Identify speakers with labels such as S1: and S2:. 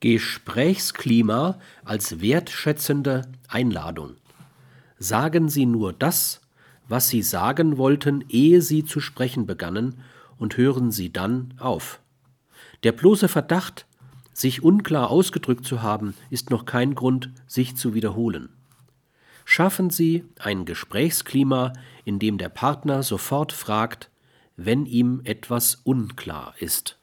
S1: Gesprächsklima als wertschätzende Einladung. Sagen Sie nur das, was Sie sagen wollten, ehe Sie zu sprechen begannen, und hören Sie dann auf. Der bloße Verdacht, sich unklar ausgedrückt zu haben, ist noch kein Grund, sich zu wiederholen. Schaffen Sie ein Gesprächsklima, in dem der Partner sofort fragt, wenn ihm etwas unklar ist.